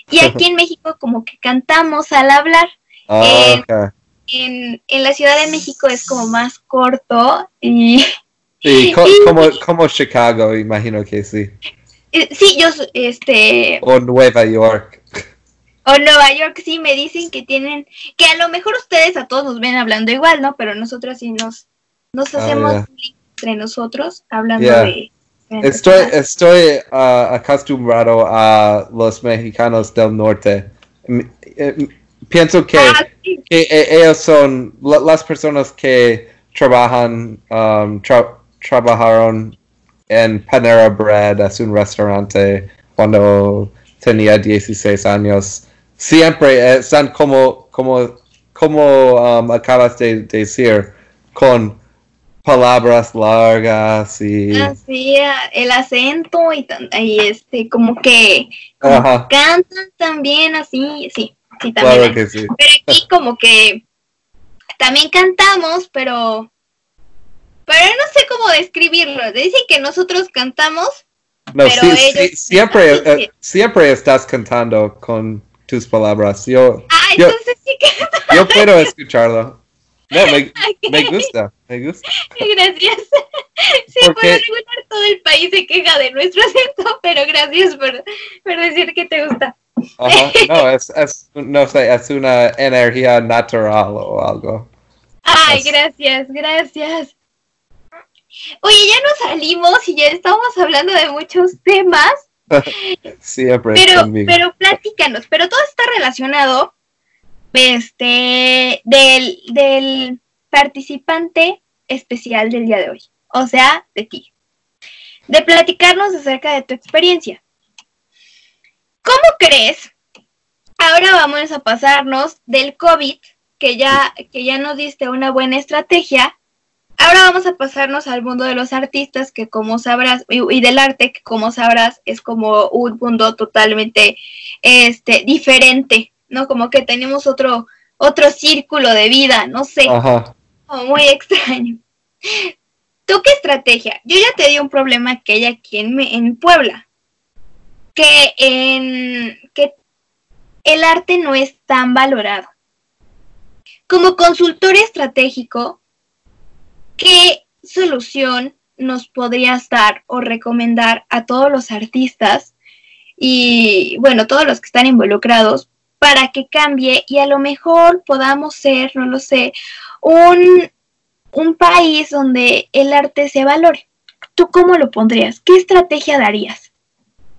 Y aquí en México como que cantamos al hablar.
Ah,
en, en, la Ciudad de México es como más corto y...
Sí, como, como Chicago, imagino que sí.
Eh, sí, yo, este...
O Nueva York.
O Nueva York, sí, me dicen que tienen, que a lo mejor ustedes a todos nos ven hablando igual, ¿no? Pero nosotros sí nos, nos ah, hacemos entre nosotros hablando de...
Estoy, estoy uh, acostumbrado a los mexicanos del norte. Eh, pienso que, ah, que, e, ellos son las personas que trabajan, um, trabajaron en Panera Bread, es un restaurante cuando tenía 16 años. Siempre están como, como, como um, acabas de decir, con palabras largas y
así el acento y, y este como que cantan también así sí sí también pero aquí como que también cantamos pero pero no sé cómo describirlo. Dicen que nosotros cantamos
no, pero ellos siempre eh, siempre estás cantando con tus palabras. Yo
ah, entonces sí
que yo puedo escucharlo no, me, gusta, me gusta.
Gracias. Sí, por regular todo el país se queja de nuestro acento, pero gracias por, por decir que te gusta.
no, es, es, no sé, es una energía natural o algo.
Ay, gracias, gracias. Oye, ya nos salimos y ya estamos hablando de muchos temas.
Siempre.
Pero, pero platícanos, pero todo está relacionado este, del, del participante especial del día de hoy, o sea, de ti, de platicarnos acerca de tu experiencia. ¿Cómo crees? Ahora vamos a pasarnos del COVID, que ya, que ya nos diste una buena estrategia. Ahora vamos a pasarnos al mundo de los artistas, que como sabrás, y, del arte, que como sabrás es como un mundo totalmente este, diferente ¿no? Como que tenemos otro, otro círculo de vida, no sé.
Ajá.
muy extraño. ¿Tú qué estrategia? Yo ya te di un problema que hay aquí en, en Puebla. Que, en, que el arte no es tan valorado. Como consultor estratégico, ¿qué solución nos podrías dar o recomendar a todos los artistas y, bueno, todos los que están involucrados para que cambie y a lo mejor podamos ser, no lo sé, un, un país donde el arte se valore. ¿tú cómo lo pondrías? ¿Qué estrategia darías?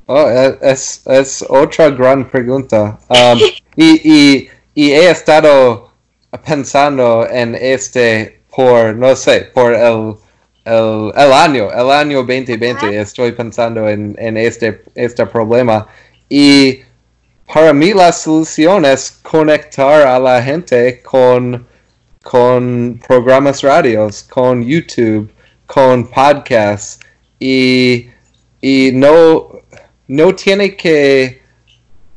Oh, e, es, es otra gran pregunta. Um, y, y, he estado pensando en este por, no sé, por el, el, el año, el año 2020. Estoy pensando en, en este, este problema. Y para mí la solución es conectar a la gente con, con programas radios, con YouTube, con podcasts y, y no, no tiene que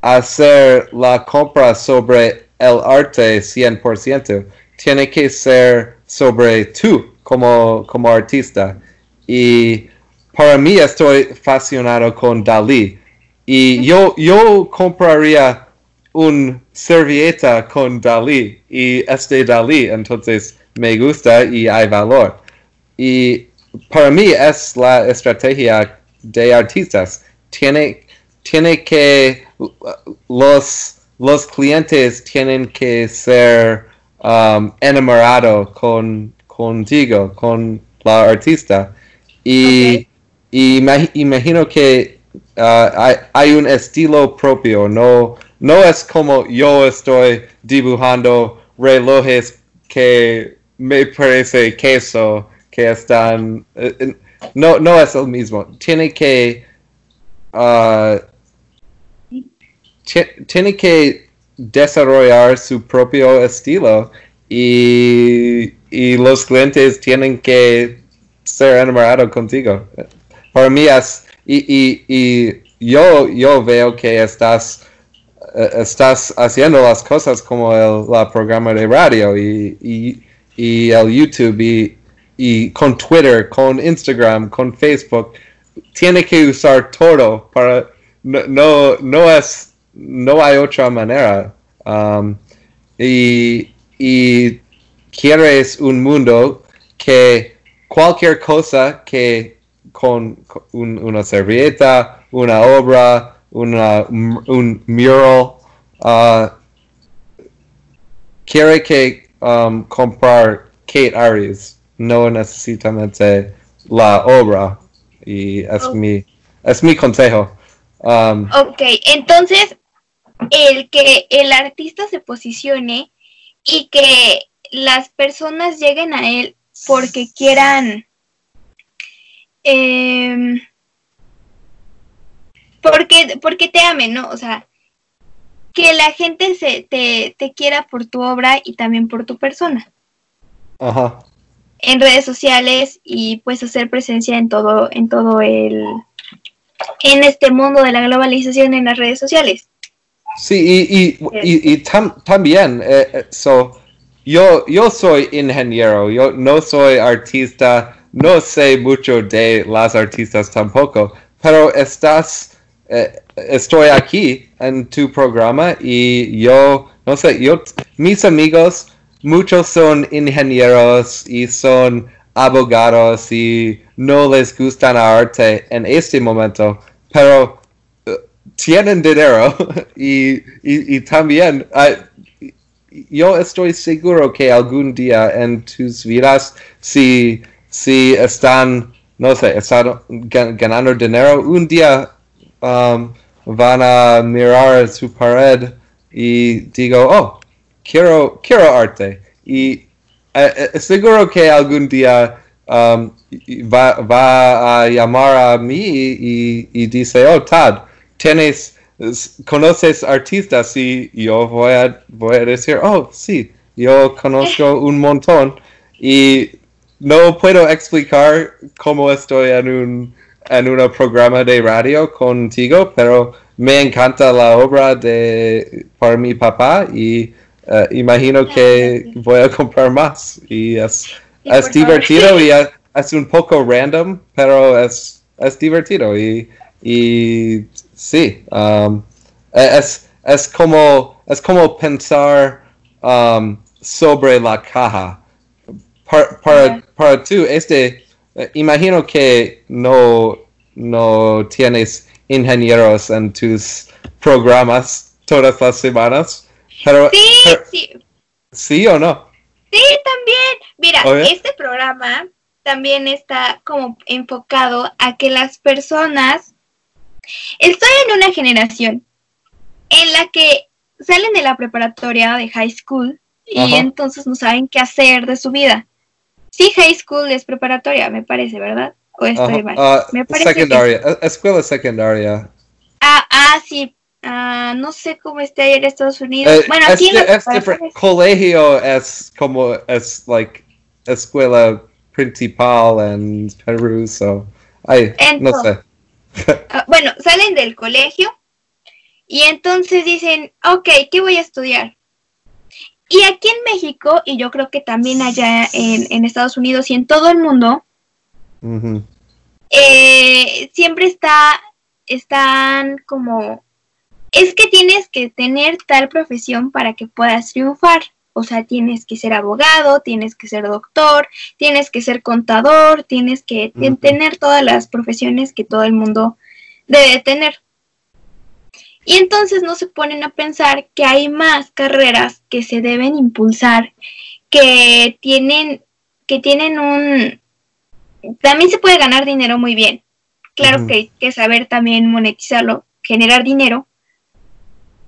hacer la compra sobre el arte 100%, tiene que ser sobre tú como, como artista. Y para mí estoy fascinado con Dalí. Y yo, yo compraría un servilleta con Dalí y este Dalí, entonces me gusta y hay valor. Y para mí es la estrategia de artistas. Tiene, tiene que, los, los clientes tienen que ser um, enamorados con, contigo, con la artista. Y, y imagino que Uh, hay, un estilo propio, no, no es como yo estoy dibujando relojes que me parece queso, que están... Eh, no, no es el mismo. Tiene que... Uh, tiene que desarrollar su propio estilo y, y los clientes tienen que ser enamorados contigo. Para mí es y, y, y yo, yo veo que estás, eh, estás haciendo las cosas como el programa de radio y, y, y el YouTube y, y, con Twitter, con Instagram, con Facebook. Tiene que usar todo para... No, no, es... No hay otra manera. Um, y, y quieres un mundo que cualquier cosa que con, una servilleta, una obra, una, un mural. Uh, quiere que um, comprar Kate Aries, no necesariamente la obra. Y es, mi, es mi consejo.
Um, ok, entonces el que el artista se posicione y que las personas lleguen a él porque quieran eh, porque, porque te amen, ¿no? O sea, que la gente se, te, te quiera por tu obra y también por tu persona.
Ajá.
En redes sociales y pues hacer presencia en todo, en todo el, en este mundo de la globalización en las redes sociales.
Sí, y, y, y, también, eh, eh, so, yo, yo soy ingeniero, yo no soy artista, no sé mucho de las artistas tampoco, pero estás, eh, estoy aquí en tu programa y yo, no sé, yo, mis amigos, muchos son ingenieros y son abogados y no les gusta el arte en este momento, pero eh, tienen dinero y, y, también yo estoy seguro que algún día en tus vidas si si están, no sé, están ganando dinero, un día um, van a mirar su pared y digo, oh, quiero, quiero arte. Y eh, eh, seguro que algún día um, va, va, a llamar a mí y, y, dice, oh, Tad, tienes, conoces artistas y yo voy a, voy a decir, oh, sí, yo conozco un montón. Y no puedo explicar cómo estoy en un en un programa de radio contigo, pero me encanta la obra de para mi papá y uh, imagino que voy a comprar más. Y es, es divertido y es, un poco random, pero es, es divertido y, y sí, um, es, es como es como pensar um, sobre la caja para, para, para tú, este, eh, imagino que no, no tienes ingenieros en tus programas todas las semanas. Pero,
sí, sí.
¿Sí o no?
Sí, también. Mira, este programa también está como enfocado a que las personas, estoy en una generación en la que salen de la preparatoria de high school y entonces no saben qué hacer de su vida. Sí, high school es preparatoria, me parece, ¿verdad? ¿O estoy mal?
Ah, me parece secundaria, que... escuela secundaria.
Ah, ah, sí. Ah, no sé cómo está ahí en Estados Unidos. Eh, bueno, aquí
es, Colegio es como, es like escuela principal en Perú, so, ay, no sé.
Bueno, salen del colegio y entonces dicen, ok, ¿qué voy a estudiar? Y aquí en México, y yo creo que también allá en, Estados Unidos y en todo el mundo, eh, siempre está, están como, es que tienes que tener tal profesión para que puedas triunfar. O sea, tienes que ser abogado, tienes que ser doctor, tienes que ser contador, tienes que tener todas las profesiones que todo el mundo debe tener. Y entonces no se ponen a pensar que hay más carreras que se deben impulsar, que tienen, que tienen un... También se puede ganar dinero muy bien. Claro que hay que saber también monetizarlo, generar dinero,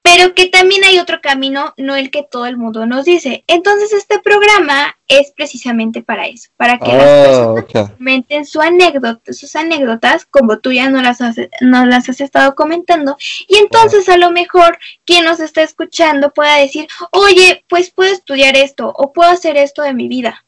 pero que también hay otro camino, no el que todo el mundo nos dice. Entonces este programa es precisamente para eso, para que las ah, personas comenten su anécdota, sus anécdotas, como tú ya no las has, no las has estado comentando, y entonces a lo mejor quien nos está escuchando pueda decir, oye, pues puedo estudiar esto, o puedo hacer esto de mi vida.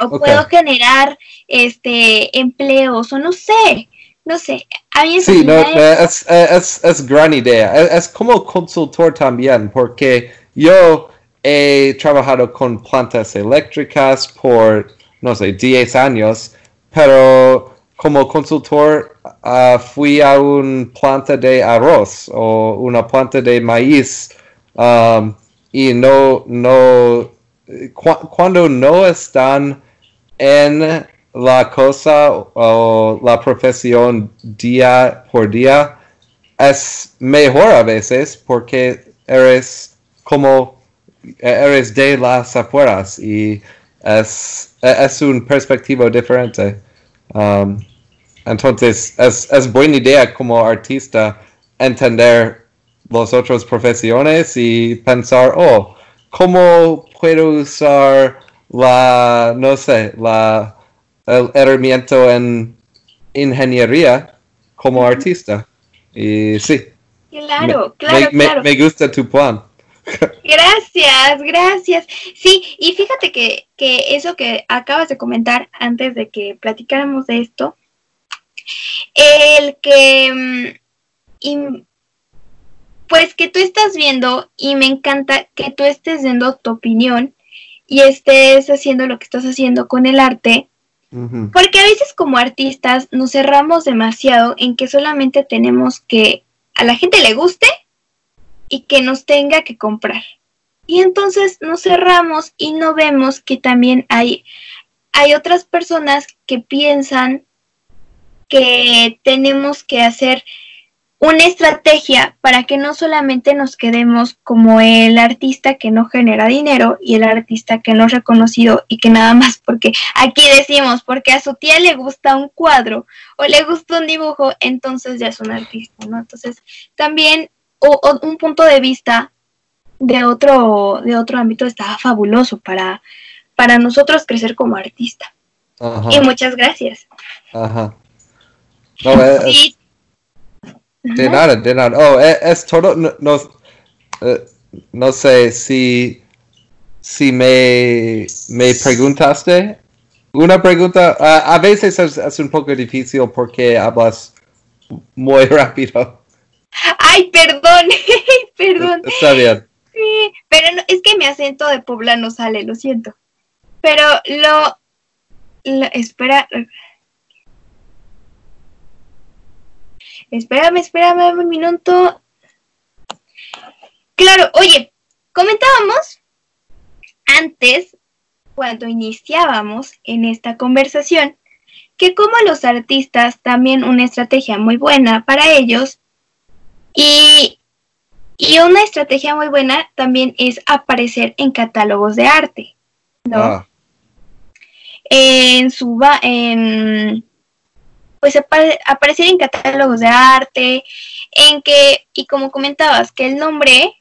o puedo generar este empleos, o no sé no sé, a mí
Sí, no, es, es, es, gran idea. Es, como consultor también, porque yo he trabajado con plantas eléctricas por, no sé, 10 años, pero como consultor ah, fui a una planta de arroz o una planta de maíz um, y no, no, cuando no están en la cosa o la profesión día por día es mejor a veces porque eres como eres de las afueras y es, es un perspectiva diferente. Um, entonces es, es buena idea como artista entender las otras profesiones y pensar, oh, ¿cómo puedo usar la, no sé, la el herramienta en ingeniería como artista. Y sí.
Claro, claro,
me, claro. Me, gusta tu plan.
Gracias, gracias. Sí, y fíjate que, eso que acabas de comentar antes de que platicáramos de esto, el que, mm, pues que tú estás viendo y me encanta que tú estés dando tu opinión y estés haciendo lo que estás haciendo con el arte, porque a veces como artistas nos cerramos demasiado en que solamente tenemos que a la gente le guste y que nos tenga que comprar. Y entonces nos cerramos y no vemos que también hay, hay otras personas que piensan que tenemos que hacer una estrategia para que no solamente nos quedemos como el artista que no genera dinero y el artista que no es reconocido y que nada más porque aquí decimos porque a su tía le gusta un cuadro o le gusta un dibujo, entonces ya es un artista, ¿no? Entonces también un punto de vista de otro, de otro ámbito está fabuloso para, para nosotros crecer como artista. Y muchas gracias. Ajá.
De nada, de nada. Oh, e, es, todo. No, eh, no, sé si, si me, me preguntaste una pregunta. a veces es, un poco difícil porque hablas muy rápido.
Ay, perdón, perdón.
Está bien.
Sí, pero es que mi acento de poblano sale, lo siento. Pero lo, lo espera, Espérame, espérame un minuto. Claro, oye, comentábamos antes, cuando iniciábamos en esta conversación, que como los artistas también una estrategia muy buena para ellos y, y una estrategia muy buena también es aparecer en catálogos de arte, ¿no? Ah. en su en pues aparecer en catálogos de arte, en que, y como comentabas, que el nombre,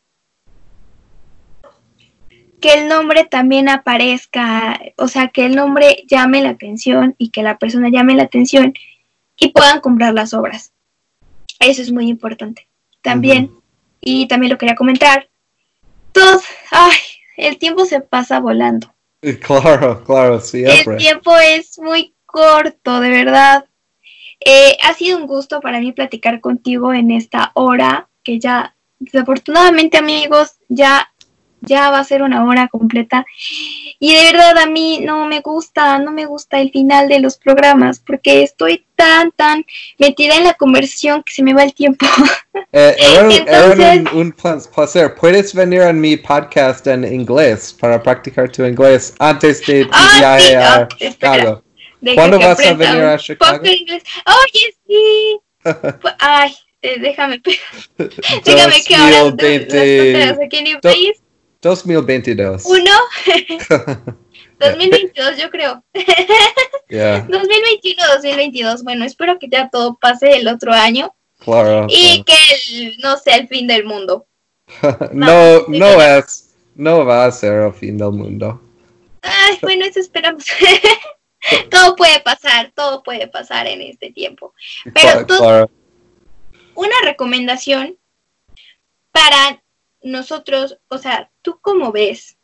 que el nombre también aparezca, o sea, que el nombre llame la atención y que la persona llame la atención y puedan comprar las obras. Eso es muy importante. También, y también lo quería comentar, todos, ay, el tiempo se pasa volando.
Claro, claro, siempre.
El tiempo es muy corto, de verdad. Eh, ha sido un gusto para mí platicar contigo en esta hora, que ya, desafortunadamente amigos, ya, ya va a ser una hora completa. Y de verdad a mí no me gusta, no me gusta el final de los programas, porque estoy tan, tan metida en la conversión que se me va el tiempo.
Eh, era, un, placer. Puedes venir a mi podcast en inglés para practicar tu inglés antes de
ah,
viaje
a Chicago.
¿Cuándo vas a venir a Chicago?
Oye, sí. Ay, eh, déjame. déjame que ahora las aquí en mi país.
2022.
¿Uno? 2022, yo creo.
Yeah.
2021, 2022. Bueno, espero que ya todo pase el otro año.
Claro.
Y que no sea el fin del mundo.
no, no, es. No va a ser el fin del mundo.
Ay, bueno, eso esperamos. todo puede pasar, todo puede pasar en este tiempo. Pero tú, una recomendación para nosotros, o sea, ¿tú cómo ves?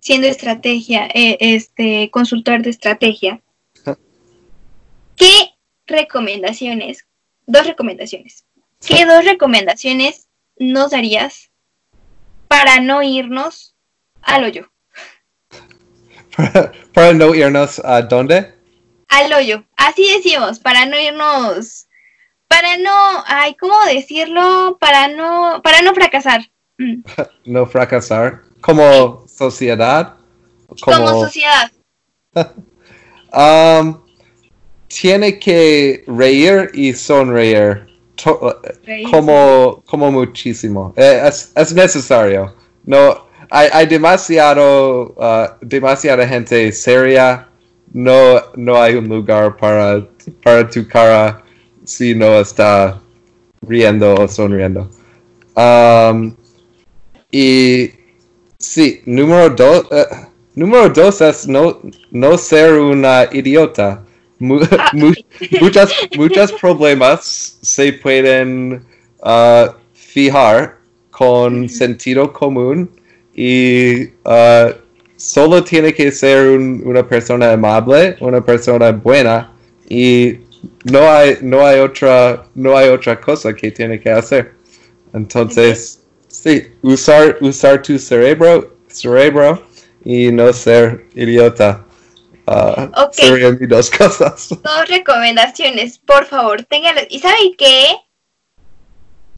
Siendo estrategia, eh, este consultor de estrategia, ¿qué recomendaciones? Dos recomendaciones. ¿Qué dos recomendaciones nos darías para no irnos al hoyo?
para, no irnos a dónde?
Al hoyo. Así decimos, para no irnos, para no, ay, ¿cómo decirlo? Para no, para no fracasar.
Mm. no fracasar. Como sociedad.
Como, sociedad.
um, tiene que reír y sonreír. como, como muchísimo. Eh, es, es necesario. No, hay, hay demasiado, uh, demasiada gente seria. No, no hay un lugar para, para tu cara si no está riendo o sonriendo. Um, y sí, número dos, uh, número dos es no, no ser una idiota. Ah, muchas, muchos problemas se pueden uh, fijar con sentido común y uh, solo tiene que ser una persona amable, una persona buena y no hay no hay otra no hay otra cosa que tiene que hacer. Entonces, sí, usar usar tu cerebro, cerebro y no ser idiota. Uh, Serían mis dos cosas.
Dos recomendaciones, por favor. ¿Y saben qué?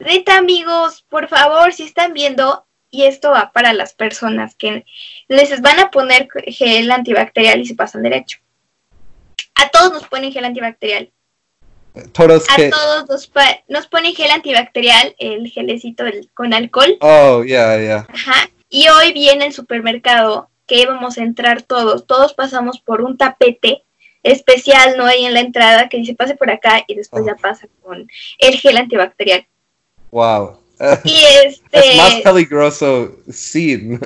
Rita, amigos, por favor, si están viendo, y esto va para las personas que les van a poner gel antibacterial y se pasan derecho. A todos nos ponen gel antibacterial.
Todos
a todos nos, nos, ponen gel antibacterial, el gelecito con alcohol.
Oh, yeah, yeah.
Ajá. Y hoy viene el supermercado que íbamos a entrar todos. Todos pasamos por un tapete especial, ¿no? Ahí en la entrada que dice pase por acá y después oh. ya pasa con el gel antibacterial.
Wow.
Y este...
Es más peligroso sin.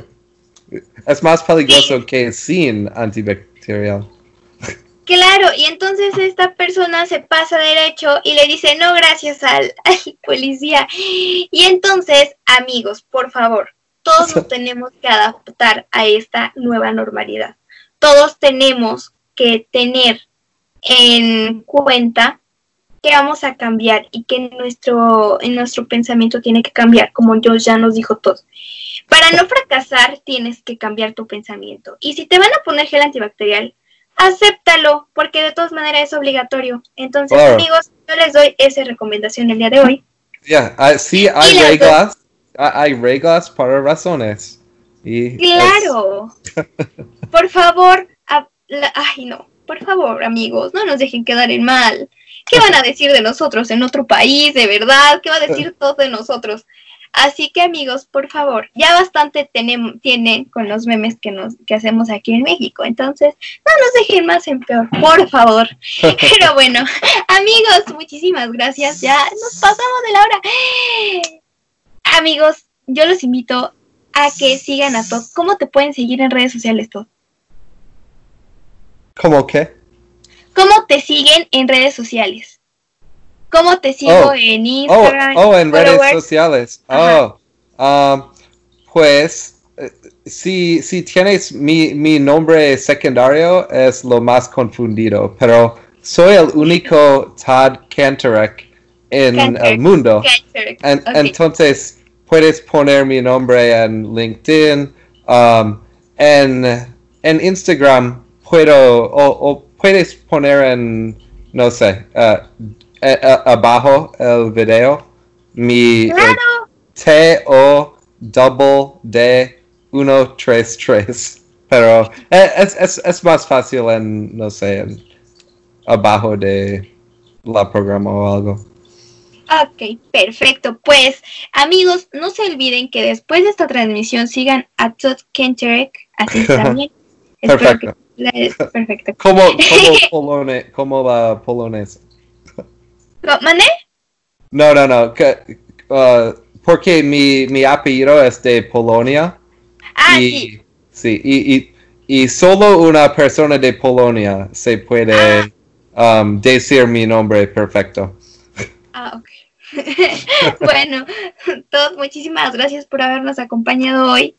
Es más peligroso que sin antibacterial.
Claro, y entonces esta persona se pasa derecho y le dice no gracias al, policía. Y entonces, amigos, por favor, todos nos tenemos que adaptar a esta nueva normalidad. Todos tenemos que tener en cuenta que vamos a cambiar y que nuestro, en nuestro pensamiento tiene que cambiar, como yo ya nos dijo todos. Para no fracasar, tienes que cambiar tu pensamiento. Y si te van a poner gel antibacterial, acéptalo, porque de todas maneras es obligatorio. Entonces, amigos, yo les doy esa recomendación el día de hoy.
Ya, ah, sí, hay reglas, ah, hay reglas para razones. Y
claro. por favor, ay no, por favor, amigos, no nos dejen quedar en mal. ¿Qué van a decir de nosotros en otro país, de verdad? ¿Qué va a decir todo de nosotros? Así que amigos, por favor, ya bastante tenemos, tienen con los memes que, nos, que hacemos aquí en México. Entonces, no nos dejen más en peor, por favor. Pero bueno, amigos, muchísimas gracias. Ya nos pasamos de la hora. Amigos, yo los invito a que sigan a Todd. ¿Cómo te pueden seguir en redes sociales, Todd?
¿Cómo qué?
¿Cómo te siguen en redes sociales? ¿Cómo te sigo oh. en Instagram?
Oh, oh en redes sociales. Oh, um, pues eh, si, si tienes mi, mi nombre secundario es lo más confundido, pero soy el único Todd Cantorek en el mundo. Entonces puedes poner mi nombre en LinkedIn, um, en, en Instagram puedo o, puedes poner en no sé uh, abajo el video mi T O double D 133 pero eh, es, es, es, más fácil en no sé en abajo de la programa o algo
Ok, perfecto. Pues, amigos, no se olviden que después de esta transmisión sigan a Todd Kenterek, así también.
perfecto. perfecto. ¿Cómo, cómo, va polonés?
¿Mané?
No, no, no. Uh, porque mi, mi apellido es de Polonia.
Ah, y,
sí. y, y, solo una persona de Polonia se puede ah. um, decir mi nombre perfecto.
Ah, ok. bueno, todos muchísimas gracias por habernos acompañado hoy.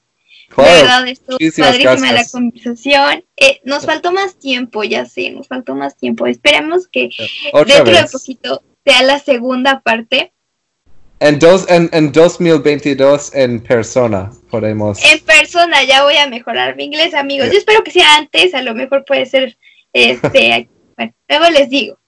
De verdad, estuvo padrísima la conversación. Eh, nos faltó más tiempo, ya sé, nos faltó más tiempo. Esperemos que dentro de poquito sea la segunda parte.
En, dos, en, en 2022 en persona podemos.
En persona, ya voy a mejorar mi inglés, amigos. Yo espero que sea antes, a lo mejor puede ser este. bueno, luego les digo.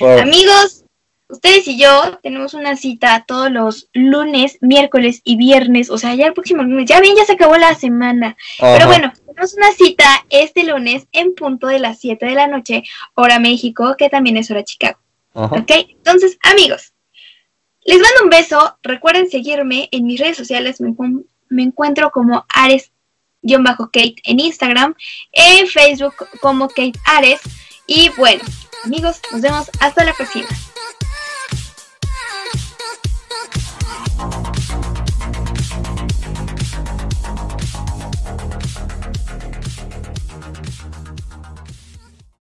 Amigos, Ustedes y yo tenemos una cita todos los lunes, miércoles y viernes, o sea, ya el próximo lunes, ya ven, ya se acabó la semana. Pero bueno, tenemos una cita este lunes en punto de las 7 de la noche, hora México, que también es hora Chicago. ¿Ok? Entonces, amigos, les mando un beso. Recuerden seguirme en mis redes sociales. Me, me encuentro como Ares-Kate en Instagram, en Facebook como Kate Ares. Y bueno, amigos, nos vemos hasta la próxima.